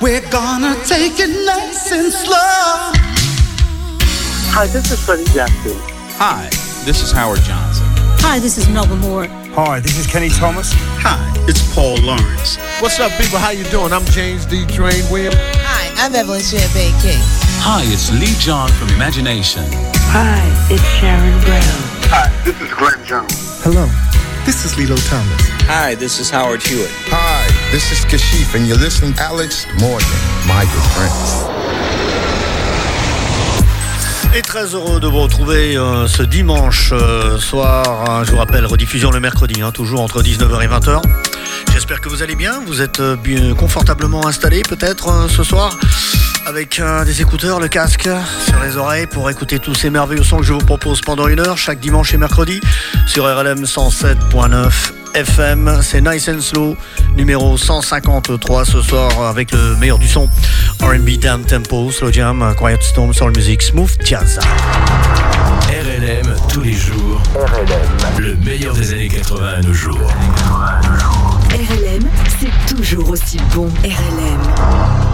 We're gonna take it nice and slow. Hi, this is Freddie Jackson. Hi, this is Howard Johnson. Hi, this is Melba Moore. Hi, this is Kenny Thomas. Hi, it's Paul Lawrence. What's up, people? How you doing? I'm James D. Train Williams. Hi, I'm Evelyn Champagne King. Hi, it's Lee John from Imagination. Hi, it's Sharon Brown. Hi, this is Glenn Jones. Hello, this is Lilo Thomas. Hi, this is Howard Hewitt. Hi, this is Kashif, and you're listening to Alex Morgan, my good friends. Et très heureux de vous retrouver euh, ce dimanche euh, soir. Hein, je vous rappelle, rediffusion le mercredi, hein, toujours entre 19h et 20h. J'espère que vous allez bien. Vous êtes euh, confortablement installés peut-être ce soir avec des écouteurs, le casque sur les oreilles pour écouter tous ces merveilleux sons que je vous propose pendant une heure chaque dimanche et mercredi sur RLM 107.9 FM. C'est Nice and Slow, numéro 153 ce soir avec le meilleur du son. R&B down tempo, slow jam, quiet storm, soul music, smooth jazz. RLM tous les jours. RLM. Le meilleur des années 80 à nos jours. RLM, c'est toujours aussi bon. RLM.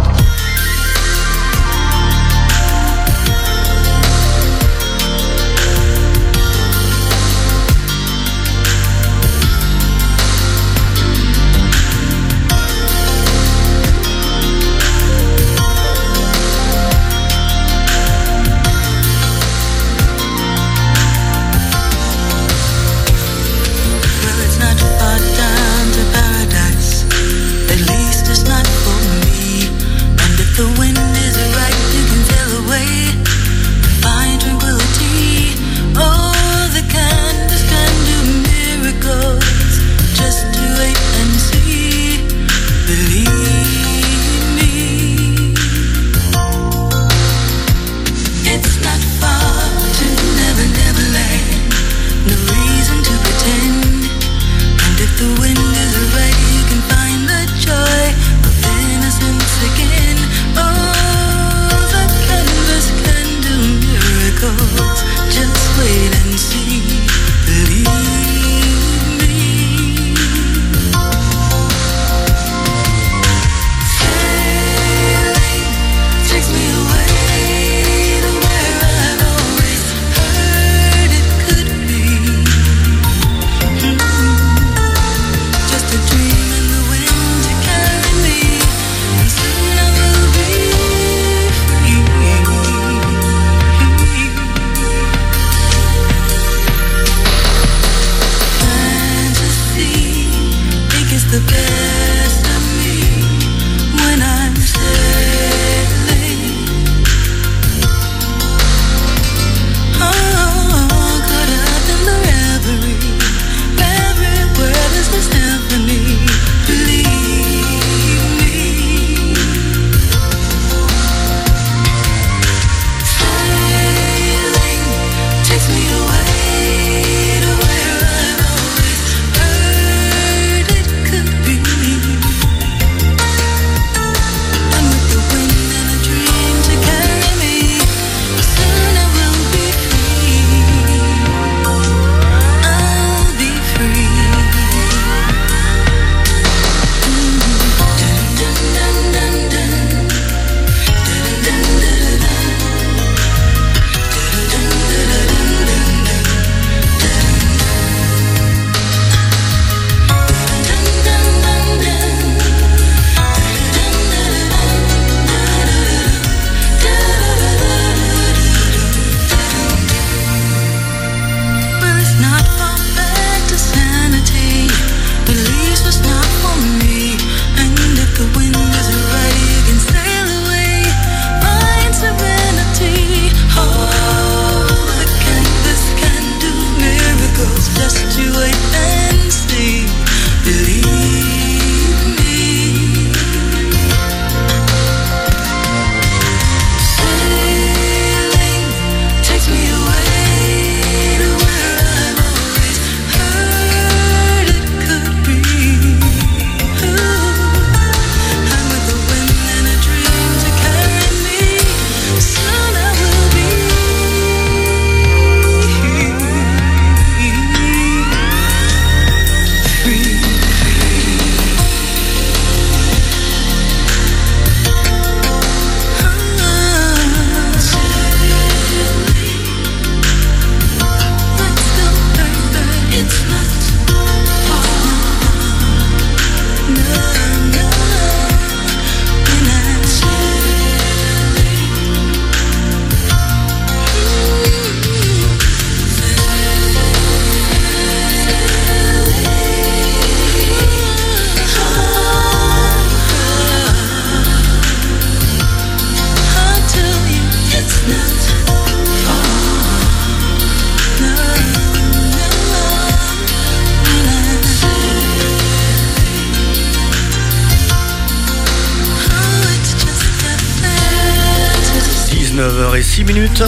Minutes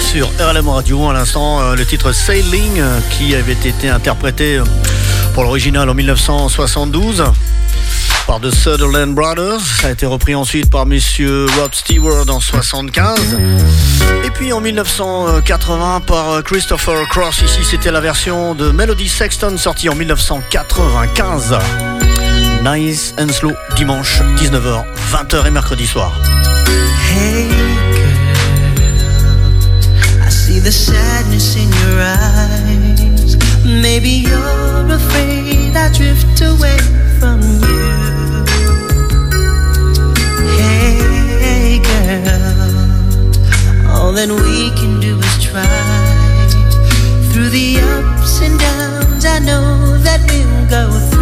sur RLM Radio. À l'instant, euh, le titre Sailing euh, qui avait été interprété euh, pour l'original en 1972 par The Sutherland Brothers. A été repris ensuite par Monsieur Rob Stewart en 75. Et puis en 1980 par Christopher Cross. Ici, c'était la version de Melody Sexton sortie en 1995. Nice and Slow, dimanche 19h, 20h et mercredi soir. The sadness in your eyes. Maybe you're afraid I drift away from you. Hey girl, all that we can do is try. Through the ups and downs, I know that we'll go through.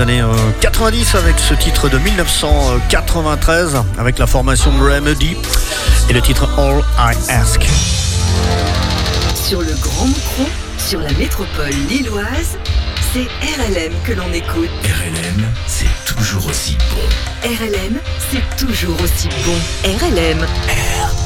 Années 90 euh, avec ce titre de 1993 avec la formation Remedy et le titre All I Ask. Sur le Grand Micro, sur la métropole lilloise, c'est RLM que l'on écoute. RLM, c'est toujours aussi bon. RLM, c'est toujours aussi bon. RLM. bien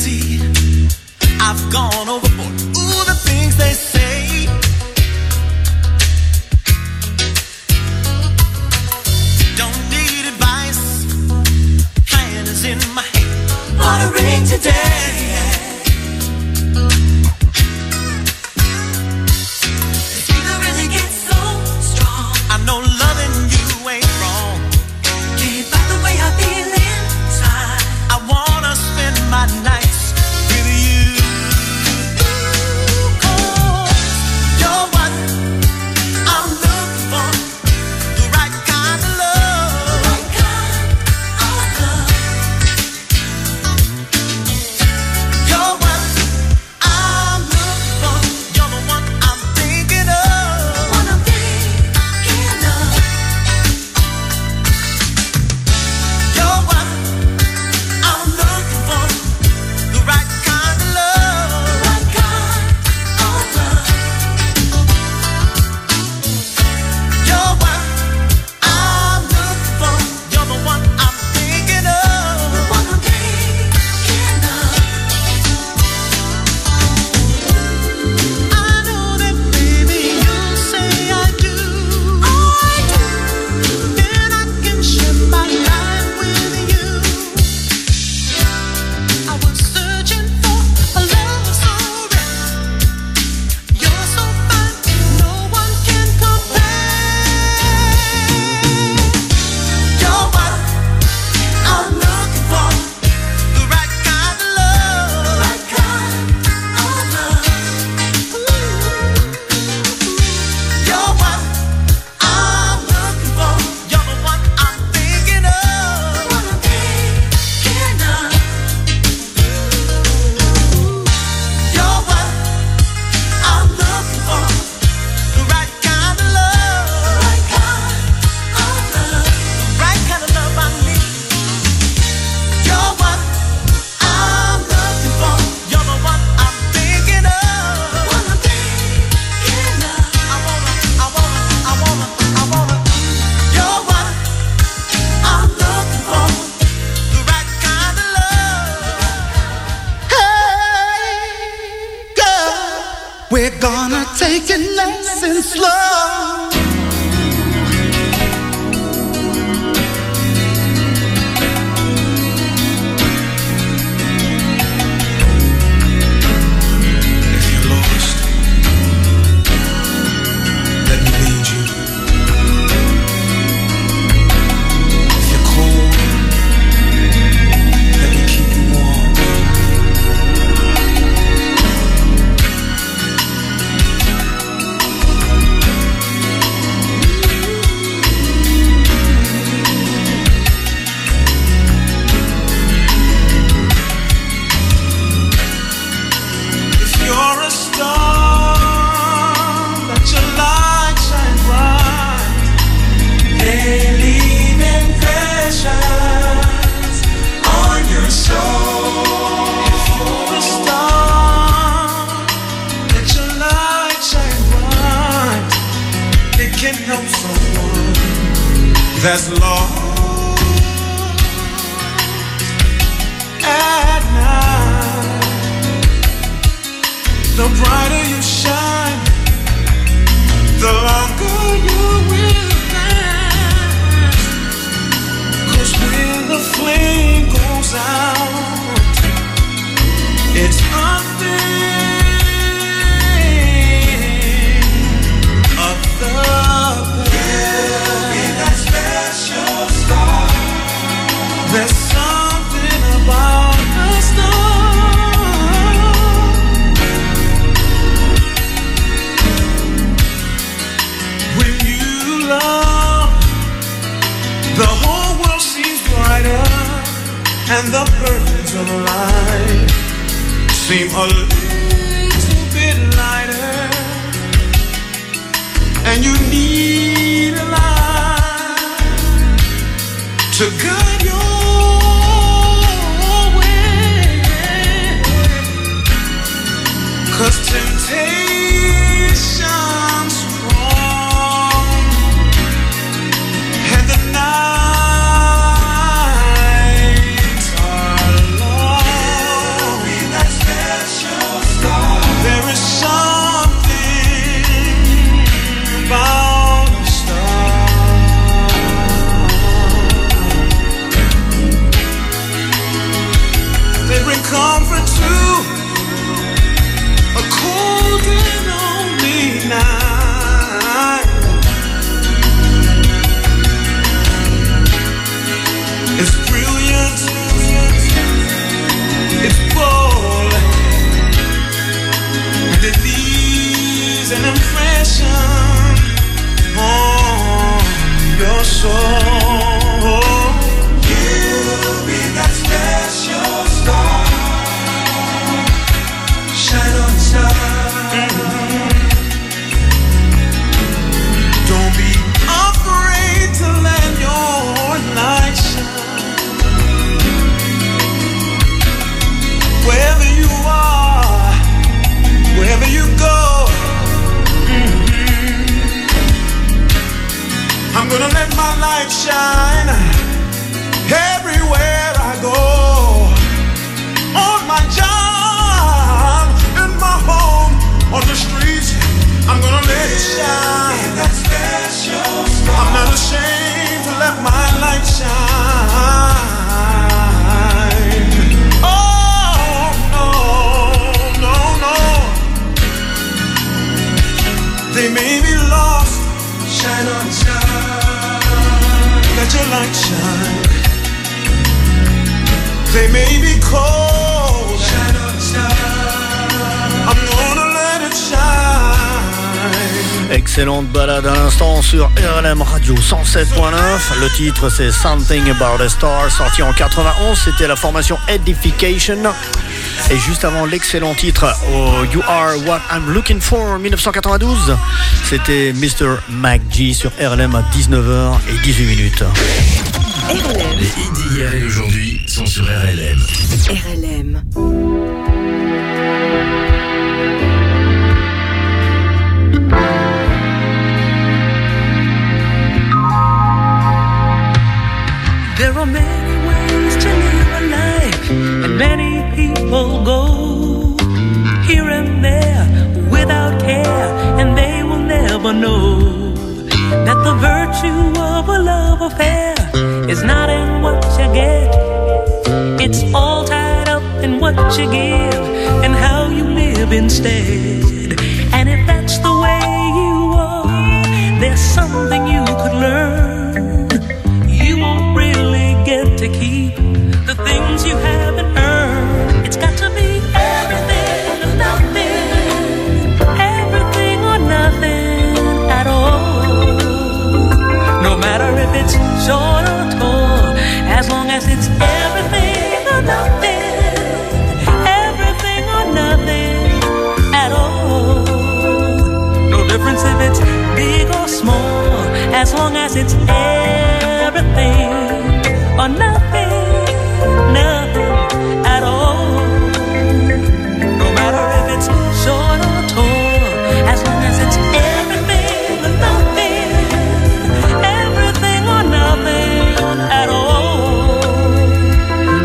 crazy. I've gone overboard. Ooh, the things they say. Don't need advice. Plan is in my head. What a ring today. the brighter you shine, the longer you will last. Cause when the flame goes out, it's nothing. and the burdens of life seem a little bit lighter, and you need. Radio 107.9. Le titre c'est Something About a Star, sorti en 91. C'était la formation Edification. Et juste avant l'excellent titre oh, You Are What I'm Looking For 1992, c'était Mr. McG sur RLM à 19h et 18 minutes. Les hits d'hier et aujourd'hui sont sur RLM. RLM. instead. sense if it's big or small, as long as it's everything or nothing, nothing at all. No matter if it's short or tall, as long as it's everything or nothing, everything or nothing at all.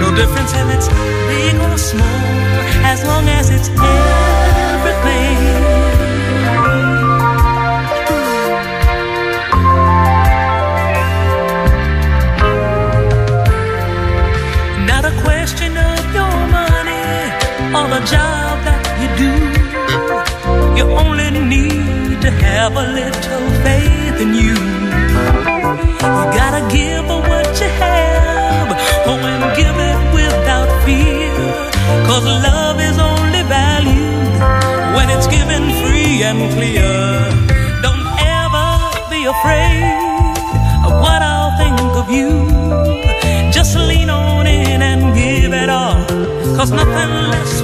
No difference if it's big or small, as long as it's everything. do. You only need to have a little faith in you. You gotta give what you have, oh, and give it without fear. Cause love is only valued when it's given free and clear. Don't ever be afraid of what I'll think of you. Just lean on in and give it all, cause nothing less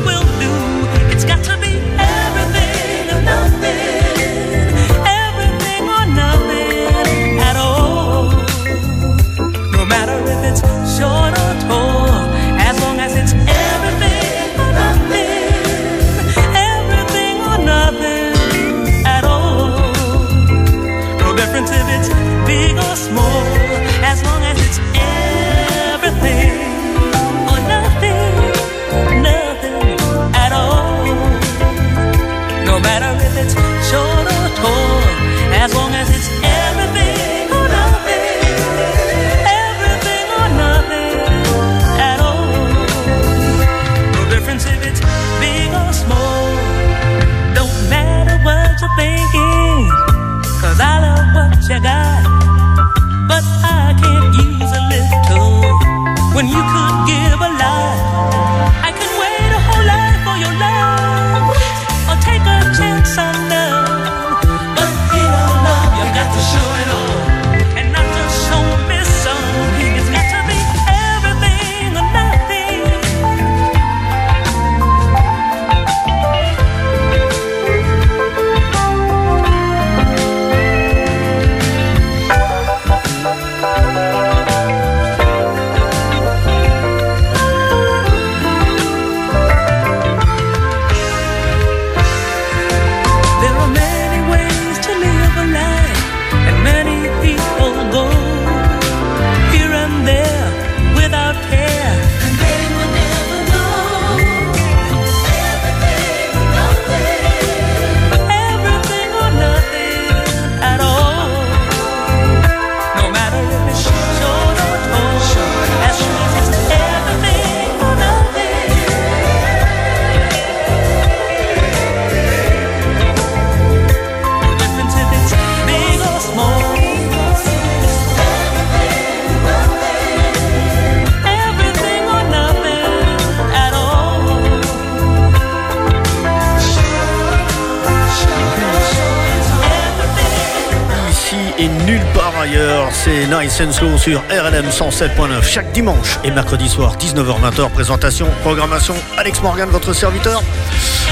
c'est Nice and Slow sur RLM 107.9 chaque dimanche et mercredi soir 19h-20h. Présentation, programmation, Alex Morgan, votre serviteur.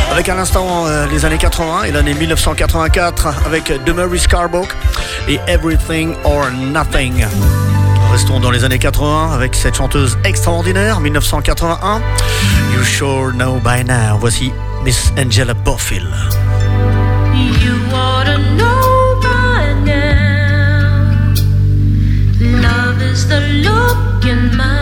Avec à l'instant euh, les années 80 et l'année 1984 avec The Murray Scarborough et Everything or Nothing. Restons dans les années 80 avec cette chanteuse extraordinaire 1981. You sure know by now. Voici Miss Angela Bofill. You know. the look in my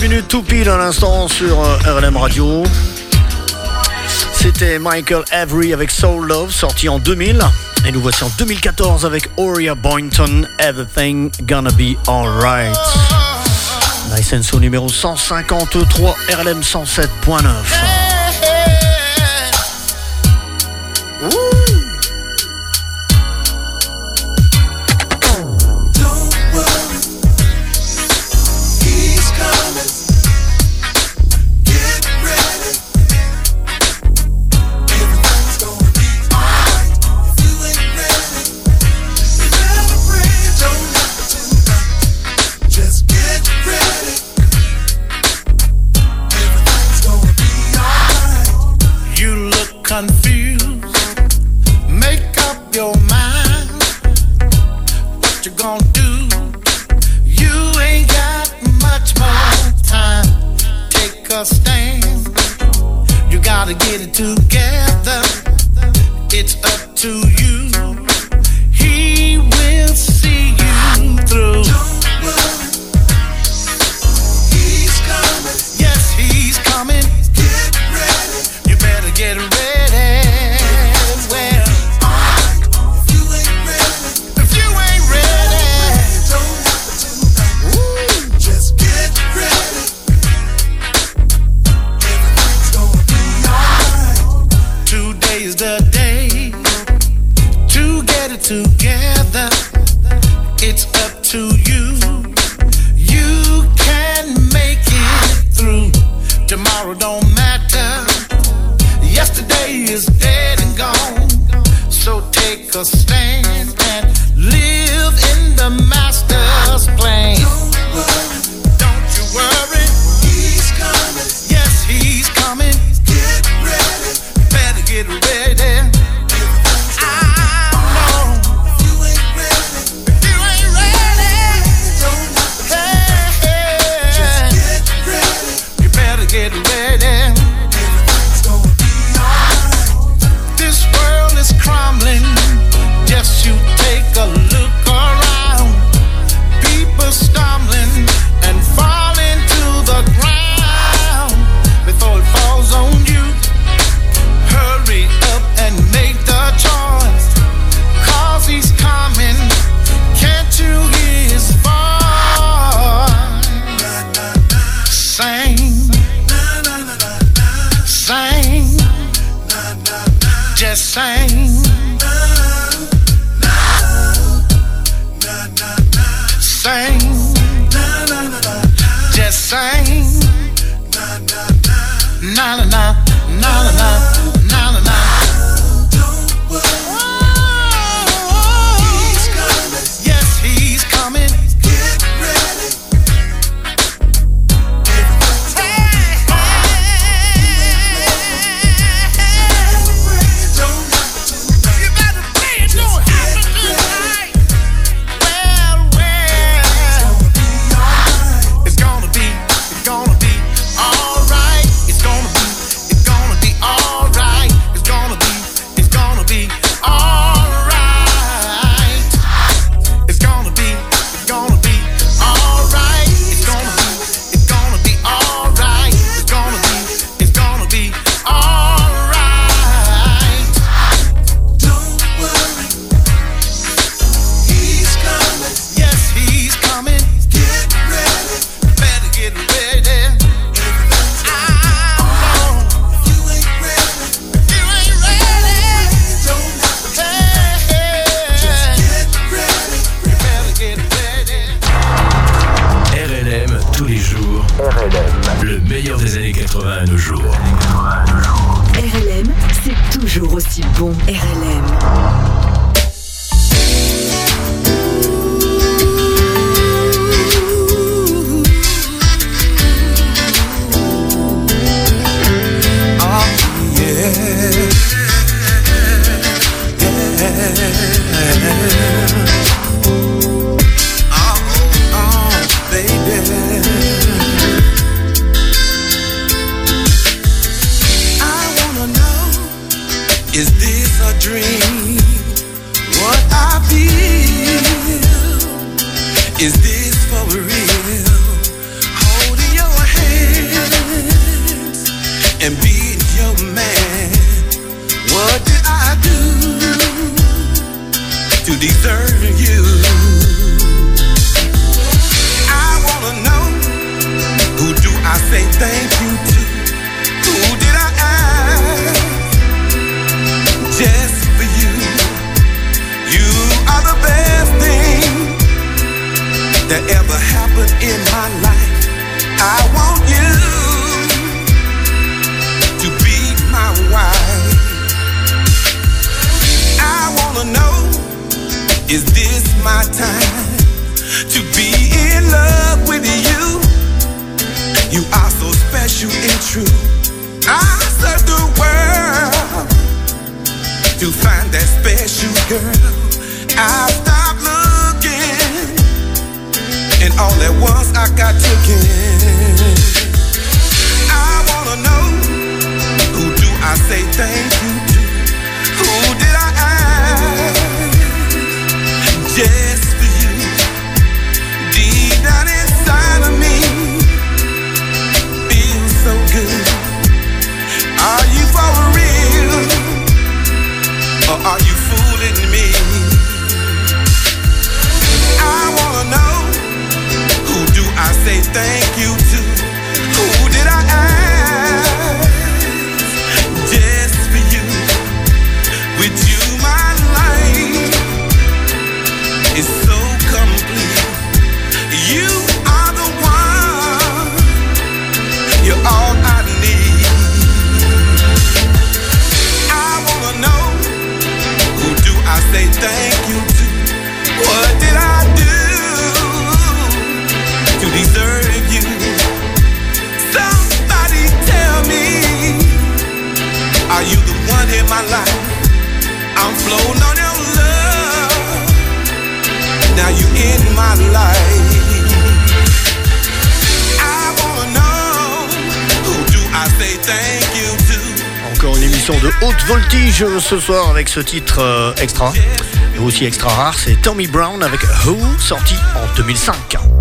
minutes tout pile à l'instant sur euh, RLM Radio. C'était Michael Avery avec Soul Love, sorti en 2000. Et nous voici en 2014 avec Oria Boynton, Everything Gonna Be Alright. Nice and so numéro 153, RLM 107.9. tomorrow don't matter. Yesterday is dead and gone. So take a stand. ce soir avec ce titre euh, extra, et aussi extra rare, c'est Tommy Brown avec Who, sorti en 2005.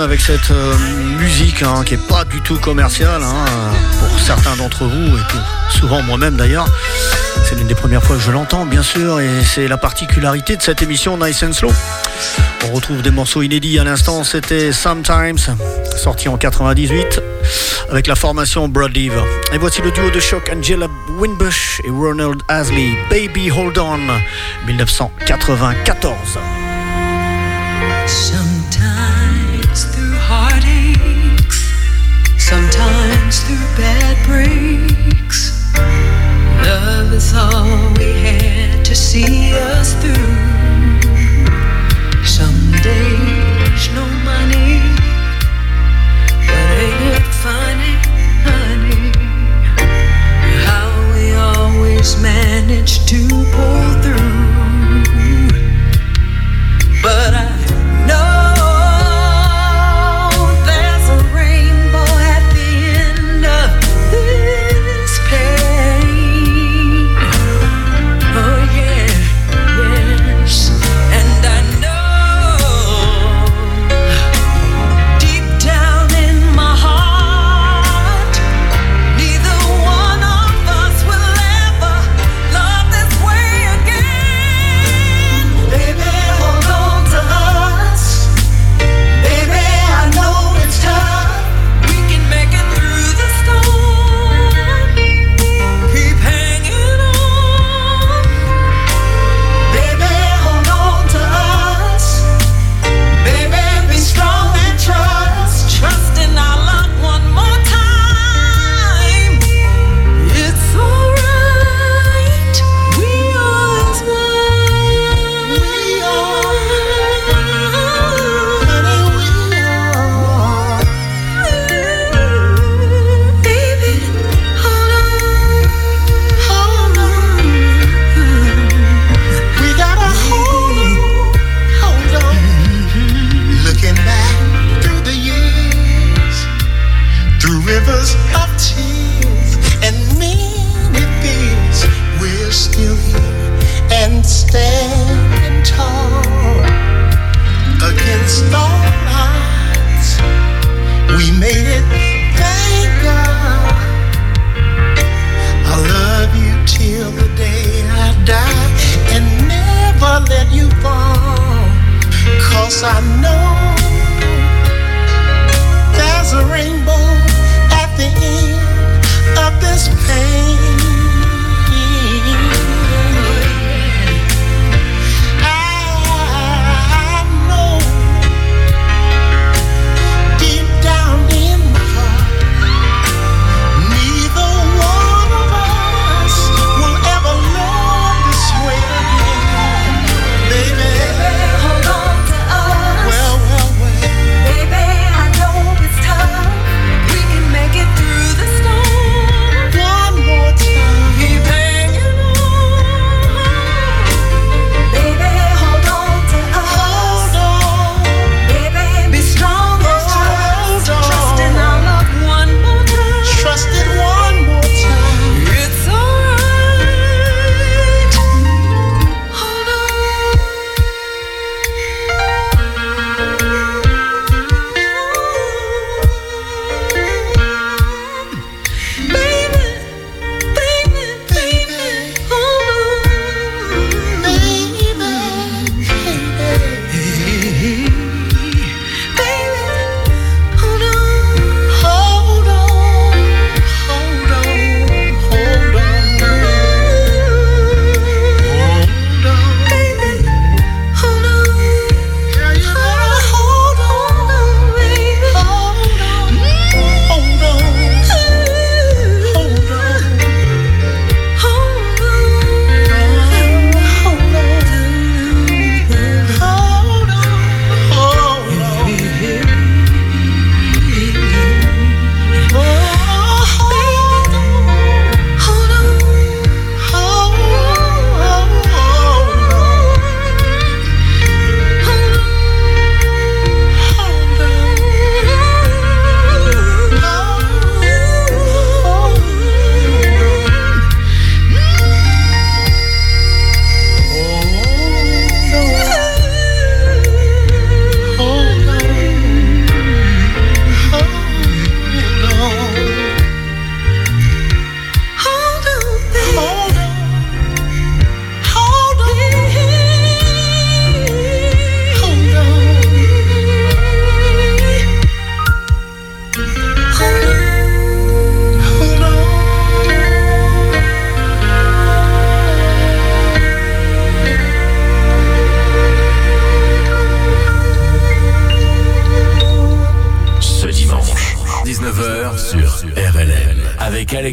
Avec cette euh, musique hein, qui est pas du tout commerciale hein, pour certains d'entre vous et pour souvent moi-même d'ailleurs. C'est l'une des premières fois que je l'entends bien sûr et c'est la particularité de cette émission Nice and Slow. On retrouve des morceaux inédits à l'instant, c'était Sometimes, sorti en 98 avec la formation Broad Diva. Et voici le duo de choc Angela Winbush et Ronald Asley, Baby Hold On, 1994. Sometimes sometimes through bad breaks. Love is all we had to see us through. Some days no money, but ain't it funny, honey, how we always manage to pull through. But I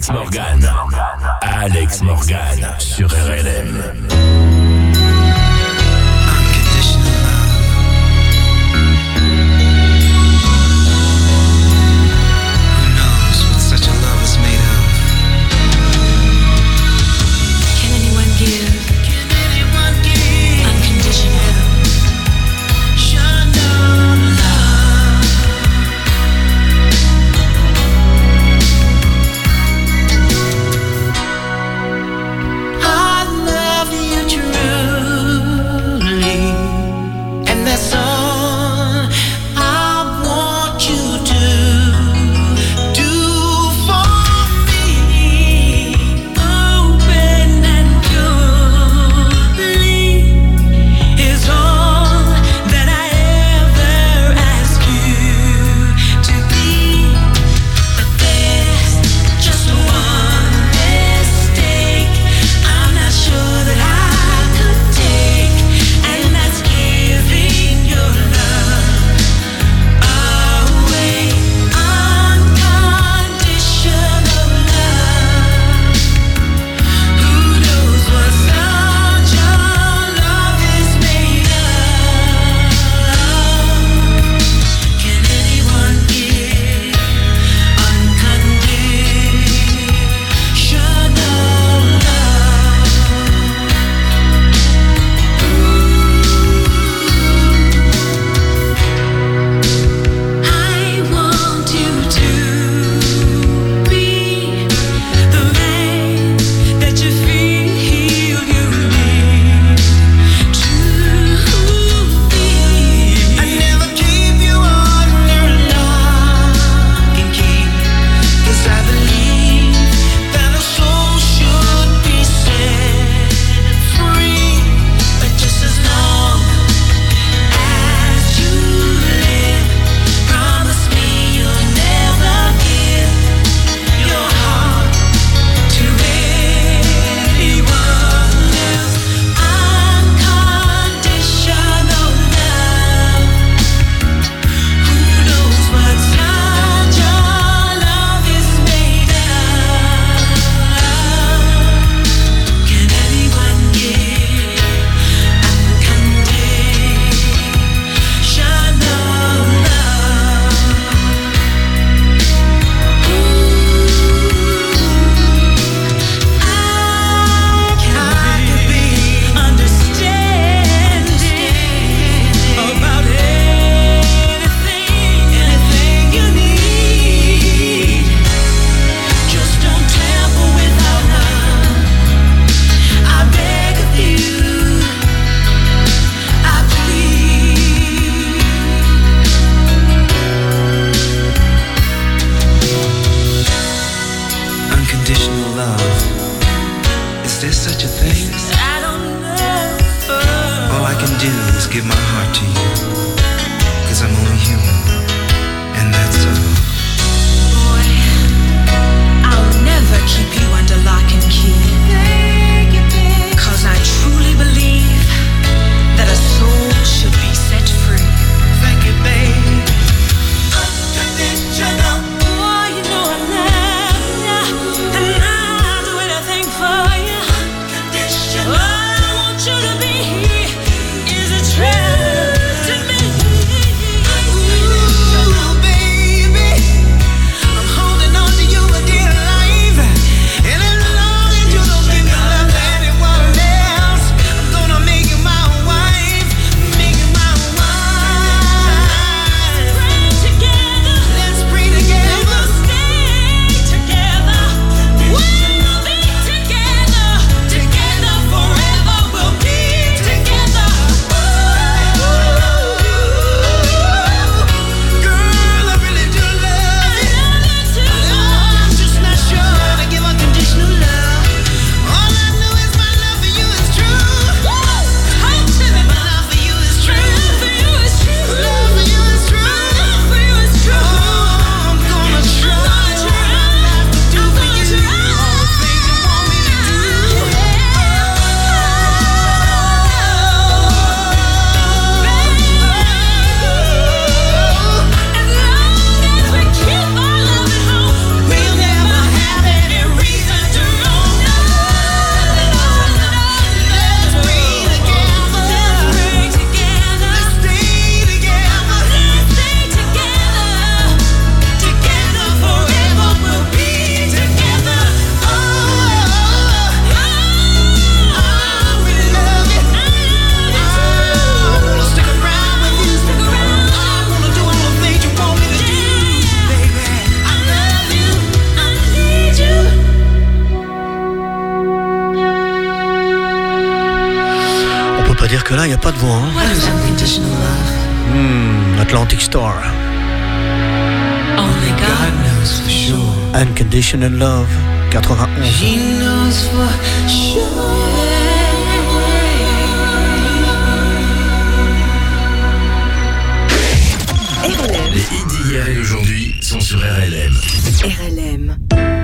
Smoke. can do is give my heart to you. Cause I'm only human, and that's all. Boy, I'll never keep you under lock and key. Là, il n'y a pas de voix. Hein. What is unconditional love? Hmm, Atlantic Star. Only God knows for sure. Unconditional Love, 91. He knows for sure. RLM. Les hits d'hier et d'aujourd'hui sont sur RLM. RLM.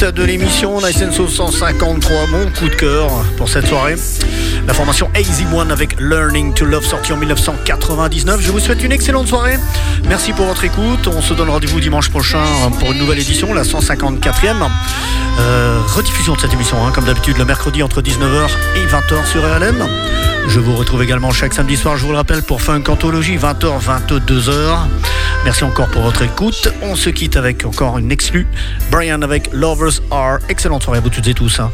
De l'émission Nice Soul 153, mon coup de cœur pour cette soirée. La formation Easy One avec Learning to Love sorti en 1999. Je vous souhaite une excellente soirée. Merci pour votre écoute. On se donne rendez-vous dimanche prochain pour une nouvelle édition, la 154e. Euh, rediffusion de cette émission, hein, comme d'habitude, le mercredi entre 19h et 20h sur RLM. Je vous retrouve également chaque samedi soir, je vous le rappelle, pour Funk Anthologie, 20h, 22h. Merci encore pour votre écoute. On se quitte avec encore une exclue. Brian avec Lovers Are. Excellente soirée à vous toutes et tous. hein.